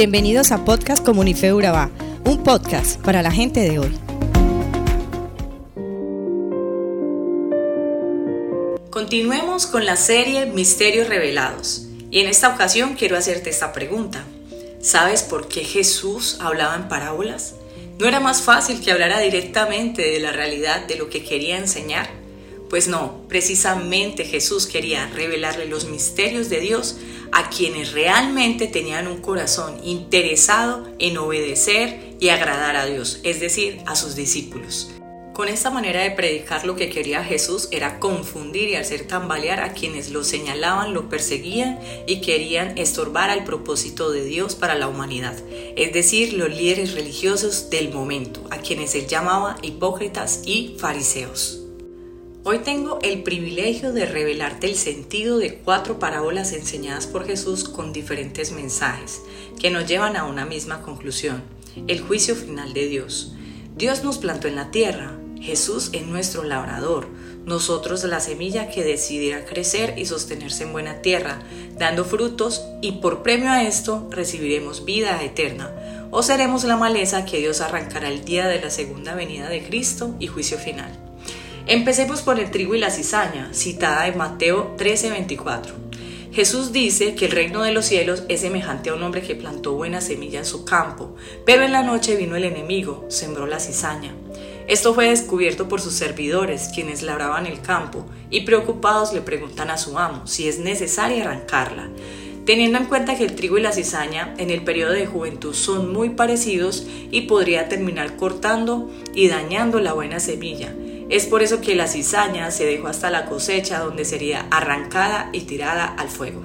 Bienvenidos a Podcast Comunife Urabá, un podcast para la gente de hoy. Continuemos con la serie Misterios Revelados. Y en esta ocasión quiero hacerte esta pregunta. ¿Sabes por qué Jesús hablaba en parábolas? ¿No era más fácil que hablara directamente de la realidad de lo que quería enseñar? Pues no, precisamente Jesús quería revelarle los misterios de Dios a quienes realmente tenían un corazón interesado en obedecer y agradar a Dios, es decir, a sus discípulos. Con esta manera de predicar lo que quería Jesús era confundir y hacer tambalear a quienes lo señalaban, lo perseguían y querían estorbar al propósito de Dios para la humanidad, es decir, los líderes religiosos del momento, a quienes él llamaba hipócritas y fariseos. Hoy tengo el privilegio de revelarte el sentido de cuatro parábolas enseñadas por Jesús con diferentes mensajes que nos llevan a una misma conclusión, el juicio final de Dios. Dios nos plantó en la tierra, Jesús es nuestro labrador, nosotros la semilla que decidirá crecer y sostenerse en buena tierra, dando frutos y por premio a esto recibiremos vida eterna, o seremos la maleza que Dios arrancará el día de la segunda venida de Cristo y juicio final. Empecemos por el trigo y la cizaña, citada en Mateo 13:24. Jesús dice que el reino de los cielos es semejante a un hombre que plantó buena semilla en su campo, pero en la noche vino el enemigo, sembró la cizaña. Esto fue descubierto por sus servidores, quienes labraban el campo, y preocupados le preguntan a su amo si es necesario arrancarla. Teniendo en cuenta que el trigo y la cizaña en el periodo de juventud son muy parecidos y podría terminar cortando y dañando la buena semilla. Es por eso que la cizaña se dejó hasta la cosecha donde sería arrancada y tirada al fuego.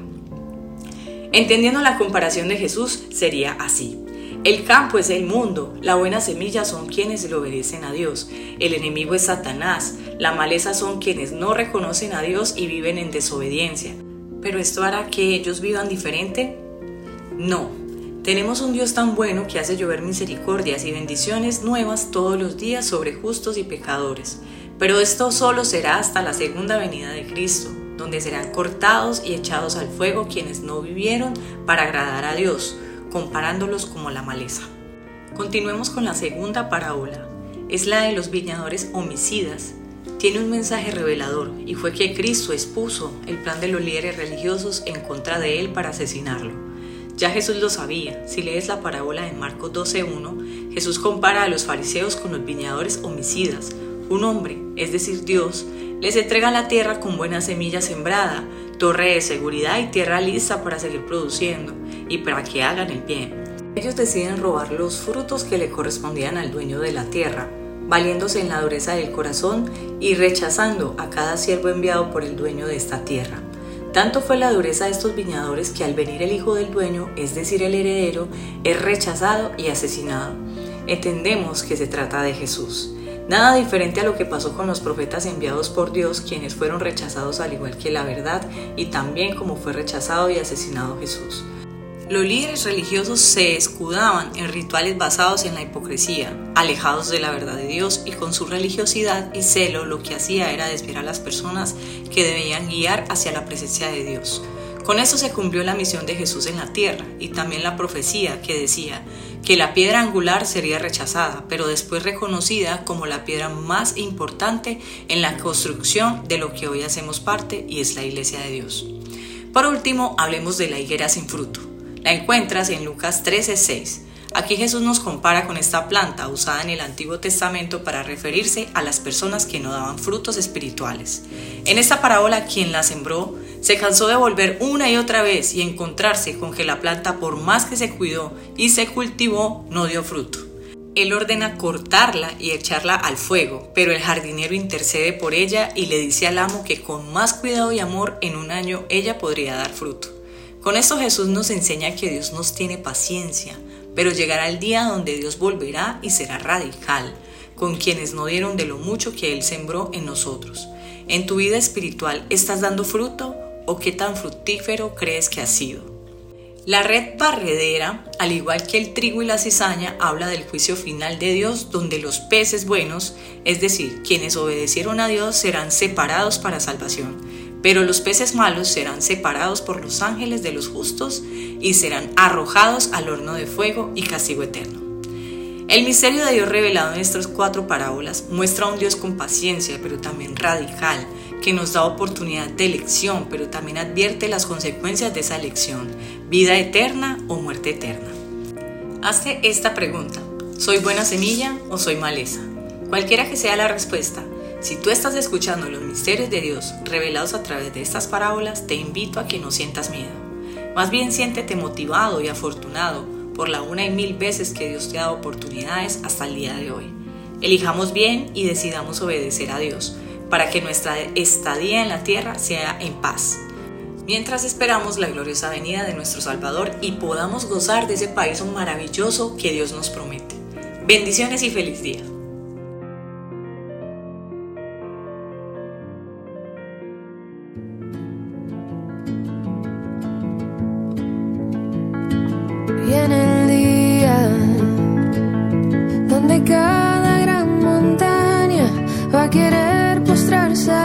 Entendiendo la comparación de Jesús, sería así. El campo es el mundo, la buena semilla son quienes le obedecen a Dios, el enemigo es Satanás, la maleza son quienes no reconocen a Dios y viven en desobediencia. ¿Pero esto hará que ellos vivan diferente? No. Tenemos un Dios tan bueno que hace llover misericordias y bendiciones nuevas todos los días sobre justos y pecadores. Pero esto solo será hasta la segunda venida de Cristo, donde serán cortados y echados al fuego quienes no vivieron para agradar a Dios comparándolos como la maleza. Continuemos con la segunda parábola. Es la de los viñadores homicidas. Tiene un mensaje revelador y fue que Cristo expuso el plan de los líderes religiosos en contra de él para asesinarlo. Ya Jesús lo sabía. Si lees la parábola de Marcos 12.1, Jesús compara a los fariseos con los viñadores homicidas. Un hombre, es decir Dios, les entrega la tierra con buena semilla sembrada, torre de seguridad y tierra lista para seguir produciendo y para que hagan el bien. Ellos deciden robar los frutos que le correspondían al dueño de la tierra, valiéndose en la dureza del corazón y rechazando a cada siervo enviado por el dueño de esta tierra. Tanto fue la dureza de estos viñadores que al venir el hijo del dueño, es decir, el heredero, es rechazado y asesinado. Entendemos que se trata de Jesús. Nada diferente a lo que pasó con los profetas enviados por Dios, quienes fueron rechazados al igual que la verdad y también como fue rechazado y asesinado Jesús. Los líderes religiosos se escudaban en rituales basados en la hipocresía, alejados de la verdad de Dios y con su religiosidad y celo lo que hacía era desviar a las personas que debían guiar hacia la presencia de Dios. Con eso se cumplió la misión de Jesús en la tierra y también la profecía que decía que la piedra angular sería rechazada, pero después reconocida como la piedra más importante en la construcción de lo que hoy hacemos parte y es la iglesia de Dios. Por último, hablemos de la higuera sin fruto. La encuentras en Lucas 13:6. Aquí Jesús nos compara con esta planta usada en el Antiguo Testamento para referirse a las personas que no daban frutos espirituales. En esta parábola, quien la sembró se cansó de volver una y otra vez y encontrarse con que la planta, por más que se cuidó y se cultivó, no dio fruto. Él ordena cortarla y echarla al fuego, pero el jardinero intercede por ella y le dice al amo que con más cuidado y amor en un año ella podría dar fruto. Con esto Jesús nos enseña que Dios nos tiene paciencia, pero llegará el día donde Dios volverá y será radical con quienes no dieron de lo mucho que Él sembró en nosotros. ¿En tu vida espiritual estás dando fruto o qué tan fructífero crees que ha sido? La red barredera, al igual que el trigo y la cizaña, habla del juicio final de Dios donde los peces buenos, es decir, quienes obedecieron a Dios, serán separados para salvación pero los peces malos serán separados por los ángeles de los justos y serán arrojados al horno de fuego y castigo eterno. El misterio de Dios revelado en estas cuatro parábolas muestra a un Dios con paciencia, pero también radical, que nos da oportunidad de elección, pero también advierte las consecuencias de esa elección, vida eterna o muerte eterna. Hazte esta pregunta, ¿soy buena semilla o soy maleza? Cualquiera que sea la respuesta, si tú estás escuchando los misterios de Dios revelados a través de estas parábolas, te invito a que no sientas miedo. Más bien siéntete motivado y afortunado por la una y mil veces que Dios te ha dado oportunidades hasta el día de hoy. Elijamos bien y decidamos obedecer a Dios para que nuestra estadía en la tierra sea en paz. Mientras esperamos la gloriosa venida de nuestro Salvador y podamos gozar de ese país maravilloso que Dios nos promete. Bendiciones y feliz día. said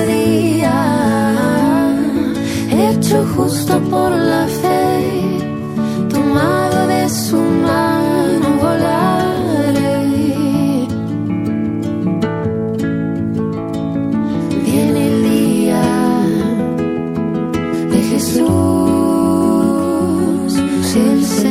Jesús,